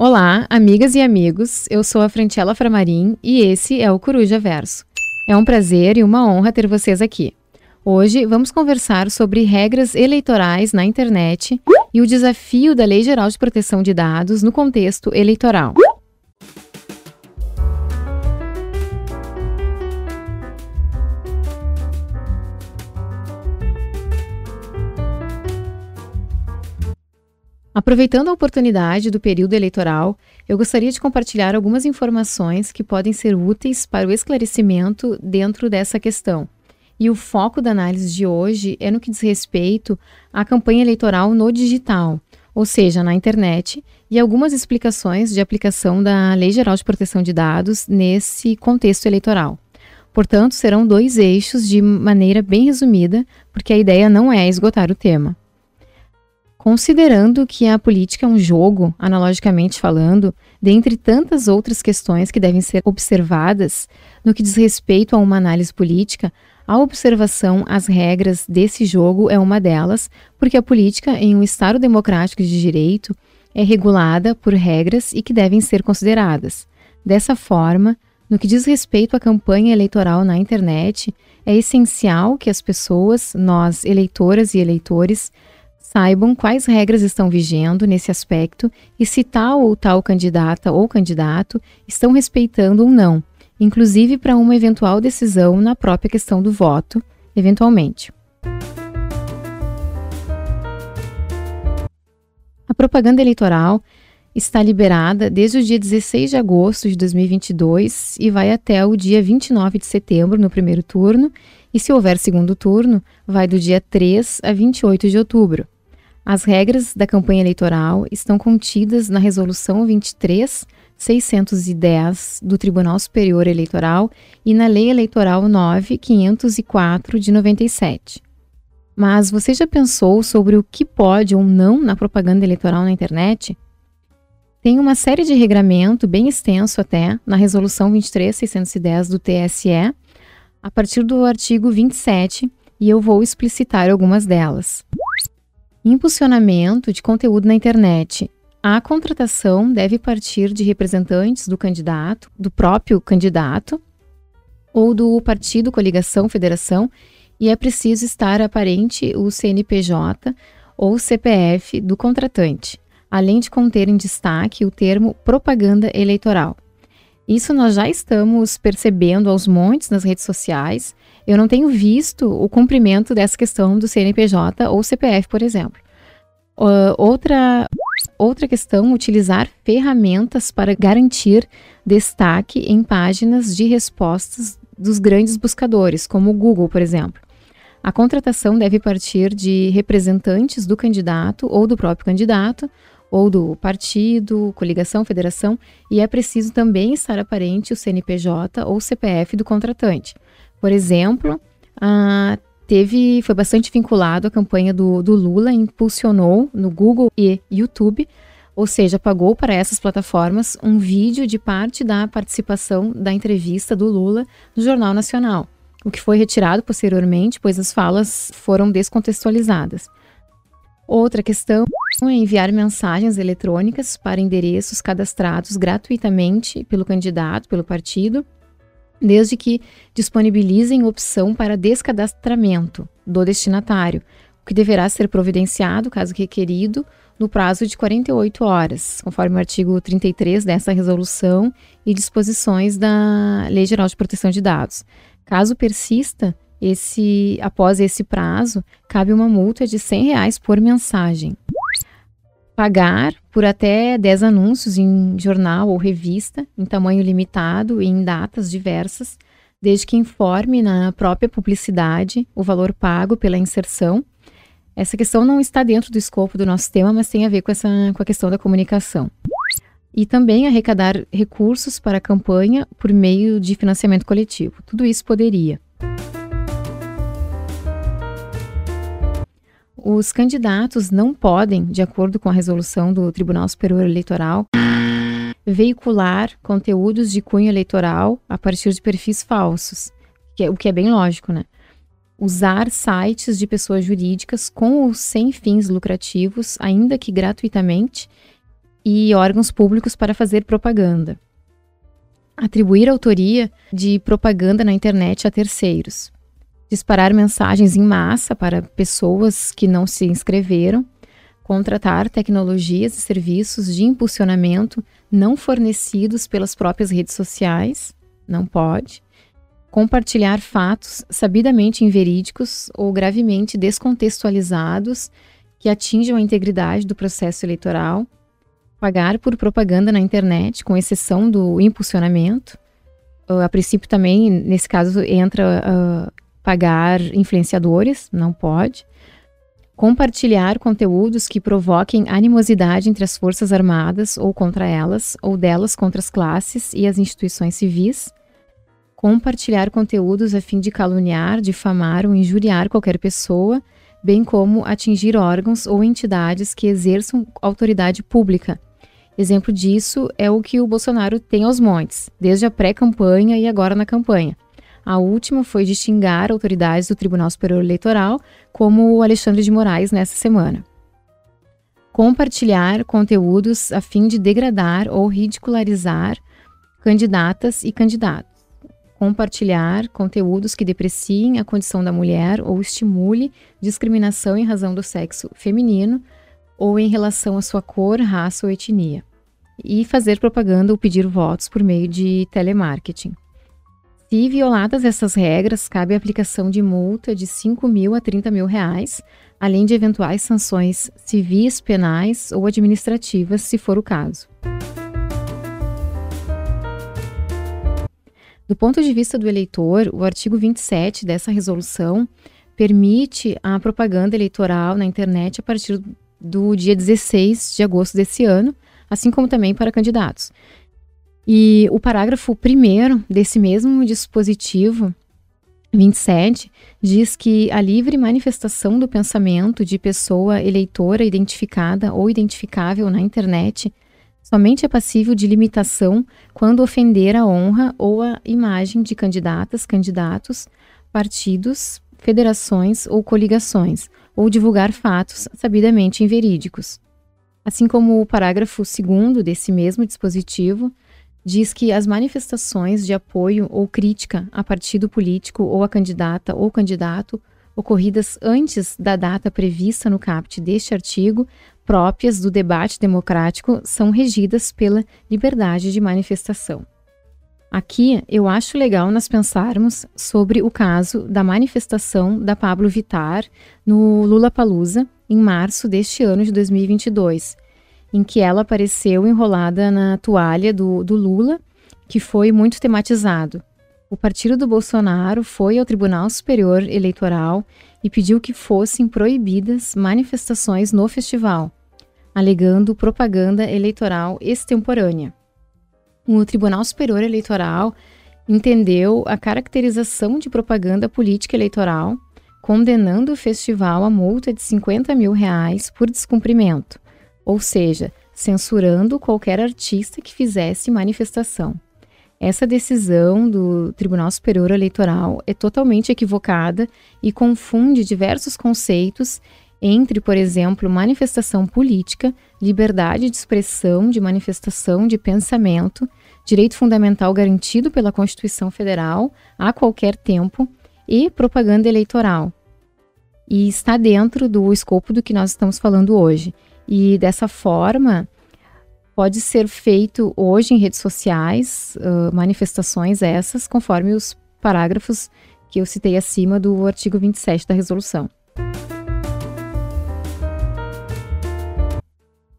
Olá, amigas e amigos. Eu sou a Frantela Framarim e esse é o Coruja Verso. É um prazer e uma honra ter vocês aqui. Hoje vamos conversar sobre regras eleitorais na internet e o desafio da Lei Geral de Proteção de Dados no contexto eleitoral. Aproveitando a oportunidade do período eleitoral, eu gostaria de compartilhar algumas informações que podem ser úteis para o esclarecimento dentro dessa questão. E o foco da análise de hoje é no que diz respeito à campanha eleitoral no digital, ou seja, na internet, e algumas explicações de aplicação da Lei Geral de Proteção de Dados nesse contexto eleitoral. Portanto, serão dois eixos de maneira bem resumida, porque a ideia não é esgotar o tema. Considerando que a política é um jogo, analogicamente falando, dentre tantas outras questões que devem ser observadas no que diz respeito a uma análise política, a observação às regras desse jogo é uma delas, porque a política, em um Estado democrático de direito, é regulada por regras e que devem ser consideradas. Dessa forma, no que diz respeito à campanha eleitoral na internet, é essencial que as pessoas, nós, eleitoras e eleitores, saibam quais regras estão vigendo nesse aspecto e se tal ou tal candidata ou candidato estão respeitando ou não, inclusive para uma eventual decisão na própria questão do voto, eventualmente. A propaganda eleitoral está liberada desde o dia 16 de agosto de 2022 e vai até o dia 29 de setembro no primeiro turno, e se houver segundo turno, vai do dia 3 a 28 de outubro. As regras da campanha eleitoral estão contidas na Resolução 23.610 do Tribunal Superior Eleitoral e na Lei Eleitoral 9.504 de 97. Mas você já pensou sobre o que pode ou não na propaganda eleitoral na internet? Tem uma série de regramento, bem extenso até, na Resolução 23.610 do TSE, a partir do artigo 27, e eu vou explicitar algumas delas. Impulsionamento de conteúdo na internet. A contratação deve partir de representantes do candidato, do próprio candidato, ou do partido, coligação, federação, e é preciso estar aparente o CNPJ ou CPF do contratante, além de conter em destaque o termo propaganda eleitoral. Isso nós já estamos percebendo aos montes nas redes sociais eu não tenho visto o cumprimento dessa questão do CNPJ ou CPF, por exemplo. Uh, outra, outra questão, utilizar ferramentas para garantir destaque em páginas de respostas dos grandes buscadores, como o Google, por exemplo. A contratação deve partir de representantes do candidato ou do próprio candidato, ou do partido, coligação, federação, e é preciso também estar aparente o CNPJ ou CPF do contratante. Por exemplo, teve, foi bastante vinculado à campanha do, do Lula, impulsionou no Google e YouTube, ou seja, pagou para essas plataformas um vídeo de parte da participação da entrevista do Lula no Jornal Nacional, o que foi retirado posteriormente, pois as falas foram descontextualizadas. Outra questão é enviar mensagens eletrônicas para endereços cadastrados gratuitamente pelo candidato, pelo partido, desde que disponibilizem opção para descadastramento do destinatário, o que deverá ser providenciado, caso requerido, no prazo de 48 horas, conforme o artigo 33 dessa resolução e disposições da Lei Geral de Proteção de Dados. Caso persista, esse, após esse prazo, cabe uma multa de 100 reais por mensagem pagar por até 10 anúncios em jornal ou revista, em tamanho limitado e em datas diversas, desde que informe na própria publicidade o valor pago pela inserção. Essa questão não está dentro do escopo do nosso tema, mas tem a ver com, essa, com a questão da comunicação. E também arrecadar recursos para a campanha por meio de financiamento coletivo. Tudo isso poderia. Os candidatos não podem, de acordo com a resolução do Tribunal Superior Eleitoral, veicular conteúdos de cunho eleitoral a partir de perfis falsos, que é, o que é bem lógico, né? Usar sites de pessoas jurídicas com ou sem fins lucrativos, ainda que gratuitamente, e órgãos públicos para fazer propaganda. Atribuir autoria de propaganda na internet a terceiros. Disparar mensagens em massa para pessoas que não se inscreveram. Contratar tecnologias e serviços de impulsionamento não fornecidos pelas próprias redes sociais. Não pode compartilhar fatos sabidamente inverídicos ou gravemente descontextualizados que atinjam a integridade do processo eleitoral, pagar por propaganda na internet, com exceção do impulsionamento. Uh, a princípio também, nesse caso, entra uh, pagar influenciadores, não pode. Compartilhar conteúdos que provoquem animosidade entre as Forças Armadas ou contra elas, ou delas contra as classes e as instituições civis compartilhar conteúdos a fim de caluniar, difamar ou injuriar qualquer pessoa, bem como atingir órgãos ou entidades que exerçam autoridade pública. Exemplo disso é o que o Bolsonaro tem aos montes, desde a pré-campanha e agora na campanha. A última foi de xingar autoridades do Tribunal Superior Eleitoral, como o Alexandre de Moraes nessa semana. Compartilhar conteúdos a fim de degradar ou ridicularizar candidatas e candidatos compartilhar conteúdos que depreciem a condição da mulher ou estimule discriminação em razão do sexo feminino ou em relação à sua cor, raça ou etnia. E fazer propaganda ou pedir votos por meio de telemarketing. Se violadas essas regras, cabe a aplicação de multa de 5 mil a 30 mil reais, além de eventuais sanções civis, penais ou administrativas, se for o caso. Do ponto de vista do eleitor, o artigo 27 dessa resolução permite a propaganda eleitoral na internet a partir do dia 16 de agosto desse ano, assim como também para candidatos. E o parágrafo 1 desse mesmo dispositivo 27 diz que a livre manifestação do pensamento de pessoa eleitora identificada ou identificável na internet somente é passível de limitação quando ofender a honra ou a imagem de candidatas, candidatos, partidos, federações ou coligações, ou divulgar fatos sabidamente inverídicos. Assim como o parágrafo 2 desse mesmo dispositivo diz que as manifestações de apoio ou crítica a partido político ou a candidata ou candidato ocorridas antes da data prevista no caput deste artigo próprias do debate democrático são regidas pela liberdade de manifestação. Aqui eu acho legal nós pensarmos sobre o caso da manifestação da Pablo Vitar no Lula Palusa em março deste ano de 2022, em que ela apareceu enrolada na toalha do, do Lula, que foi muito tematizado. O partido do Bolsonaro foi ao Tribunal Superior Eleitoral e pediu que fossem proibidas manifestações no festival, alegando propaganda eleitoral extemporânea. O Tribunal Superior Eleitoral entendeu a caracterização de propaganda política eleitoral, condenando o festival a multa de 50 mil reais por descumprimento, ou seja, censurando qualquer artista que fizesse manifestação. Essa decisão do Tribunal Superior Eleitoral é totalmente equivocada e confunde diversos conceitos entre, por exemplo, manifestação política, liberdade de expressão, de manifestação, de pensamento, direito fundamental garantido pela Constituição Federal a qualquer tempo e propaganda eleitoral. E está dentro do escopo do que nós estamos falando hoje. E dessa forma, pode ser feito hoje em redes sociais, uh, manifestações essas, conforme os parágrafos que eu citei acima do artigo 27 da resolução.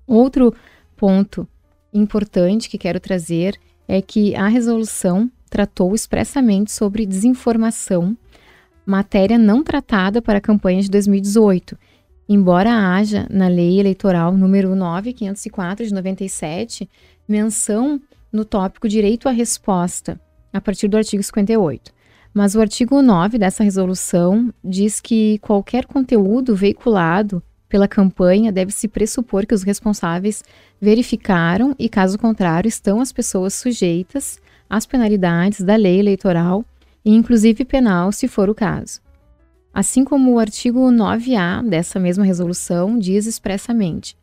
Outro ponto importante que quero trazer é que a resolução tratou expressamente sobre desinformação, matéria não tratada para a campanha de 2018, embora haja na Lei Eleitoral número 9504 de 97 menção no tópico direito à resposta, a partir do artigo 58. Mas o artigo 9 dessa resolução diz que qualquer conteúdo veiculado pela campanha, deve-se pressupor que os responsáveis verificaram e, caso contrário, estão as pessoas sujeitas às penalidades da lei eleitoral e, inclusive, penal, se for o caso. Assim como o artigo 9A dessa mesma resolução diz expressamente,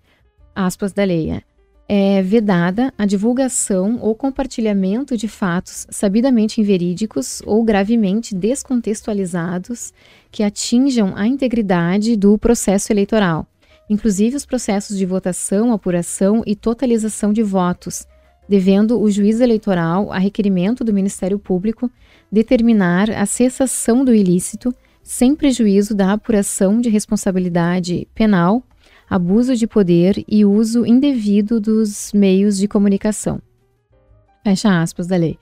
aspas da lei, é, é vedada a divulgação ou compartilhamento de fatos sabidamente inverídicos ou gravemente descontextualizados que atinjam a integridade do processo eleitoral, inclusive os processos de votação, apuração e totalização de votos, devendo o juiz eleitoral, a requerimento do Ministério Público, determinar a cessação do ilícito sem prejuízo da apuração de responsabilidade penal abuso de poder e uso indevido dos meios de comunicação. Fecha aspas da lei.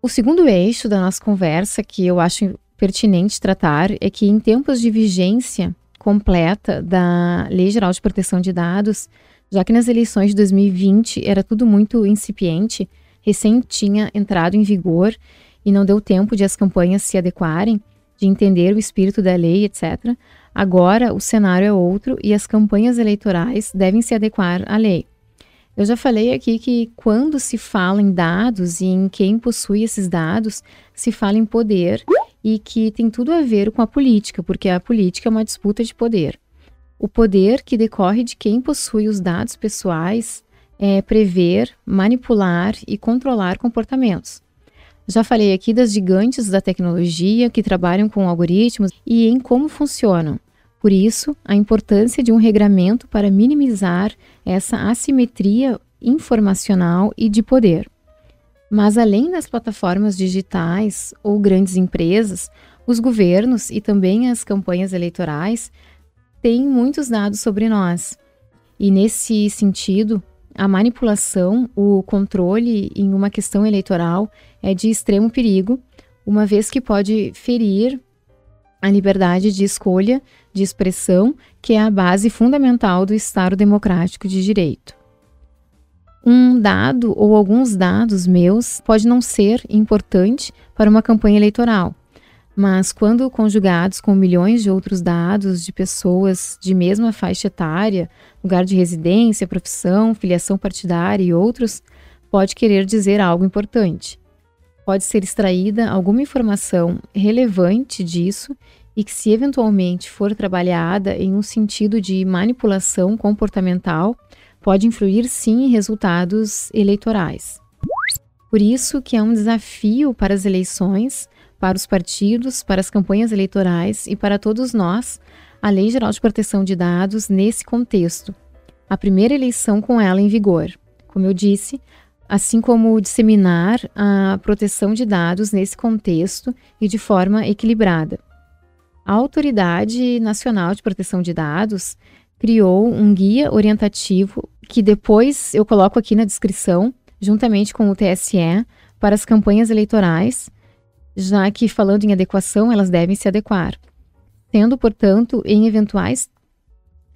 O segundo eixo da nossa conversa, que eu acho pertinente tratar, é que em tempos de vigência completa da Lei Geral de Proteção de Dados, já que nas eleições de 2020 era tudo muito incipiente, recém tinha entrado em vigor e não deu tempo de as campanhas se adequarem, de entender o espírito da lei, etc. Agora o cenário é outro e as campanhas eleitorais devem se adequar à lei. Eu já falei aqui que quando se fala em dados e em quem possui esses dados, se fala em poder e que tem tudo a ver com a política, porque a política é uma disputa de poder. O poder que decorre de quem possui os dados pessoais é prever, manipular e controlar comportamentos. Já falei aqui das gigantes da tecnologia que trabalham com algoritmos e em como funcionam. Por isso, a importância de um regramento para minimizar essa assimetria informacional e de poder. Mas além das plataformas digitais ou grandes empresas, os governos e também as campanhas eleitorais têm muitos dados sobre nós. E nesse sentido, a manipulação, o controle em uma questão eleitoral é de extremo perigo, uma vez que pode ferir a liberdade de escolha, de expressão, que é a base fundamental do Estado democrático de direito. Um dado ou alguns dados meus pode não ser importante para uma campanha eleitoral, mas quando conjugados com milhões de outros dados de pessoas de mesma faixa etária, lugar de residência, profissão, filiação partidária e outros, pode querer dizer algo importante. Pode ser extraída alguma informação relevante disso e que, se eventualmente for trabalhada em um sentido de manipulação comportamental, pode influir sim em resultados eleitorais. Por isso que é um desafio para as eleições para os partidos, para as campanhas eleitorais e para todos nós a Lei Geral de Proteção de Dados nesse contexto. A primeira eleição com ela em vigor. Como eu disse, assim como disseminar a proteção de dados nesse contexto e de forma equilibrada. A Autoridade Nacional de Proteção de Dados criou um guia orientativo que depois eu coloco aqui na descrição, juntamente com o TSE, para as campanhas eleitorais já que, falando em adequação, elas devem se adequar. Sendo, portanto, em eventuais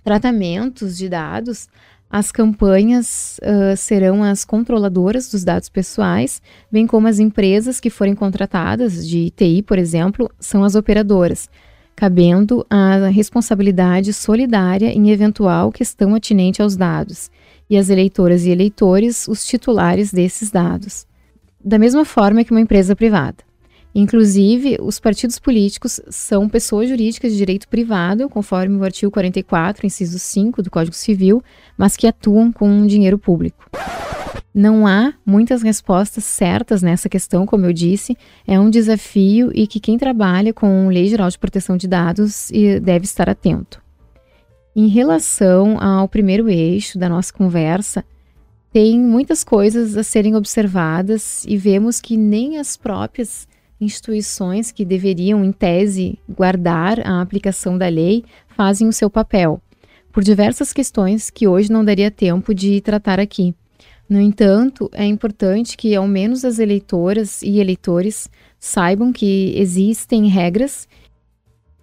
tratamentos de dados, as campanhas uh, serão as controladoras dos dados pessoais, bem como as empresas que forem contratadas, de TI, por exemplo, são as operadoras, cabendo a responsabilidade solidária em eventual questão atinente aos dados, e as eleitoras e eleitores, os titulares desses dados. Da mesma forma que uma empresa privada. Inclusive, os partidos políticos são pessoas jurídicas de direito privado, conforme o artigo 44, inciso 5 do Código Civil, mas que atuam com dinheiro público. Não há muitas respostas certas nessa questão, como eu disse, é um desafio e que quem trabalha com Lei Geral de Proteção de Dados deve estar atento. Em relação ao primeiro eixo da nossa conversa, tem muitas coisas a serem observadas e vemos que nem as próprias instituições que deveriam, em tese, guardar a aplicação da lei fazem o seu papel, por diversas questões que hoje não daria tempo de tratar aqui. No entanto, é importante que ao menos as eleitoras e eleitores saibam que existem regras,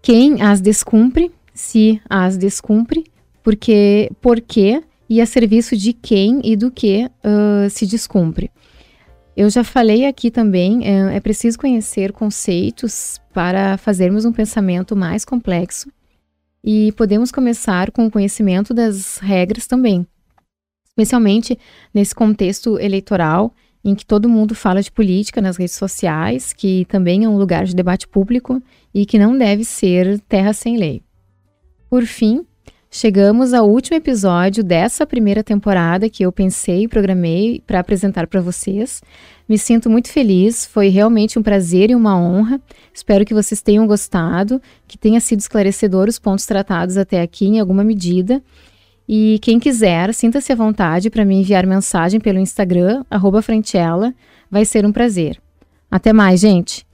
quem as descumpre, se as descumpre, porque, por quê e a serviço de quem e do que uh, se descumpre. Eu já falei aqui também, é, é preciso conhecer conceitos para fazermos um pensamento mais complexo e podemos começar com o conhecimento das regras também, especialmente nesse contexto eleitoral em que todo mundo fala de política nas redes sociais, que também é um lugar de debate público e que não deve ser terra sem lei. Por fim, chegamos ao último episódio dessa primeira temporada que eu pensei e programei para apresentar para vocês. Me sinto muito feliz, foi realmente um prazer e uma honra. Espero que vocês tenham gostado, que tenha sido esclarecedor os pontos tratados até aqui em alguma medida. E quem quiser, sinta-se à vontade para me enviar mensagem pelo Instagram, arroba. Vai ser um prazer. Até mais, gente!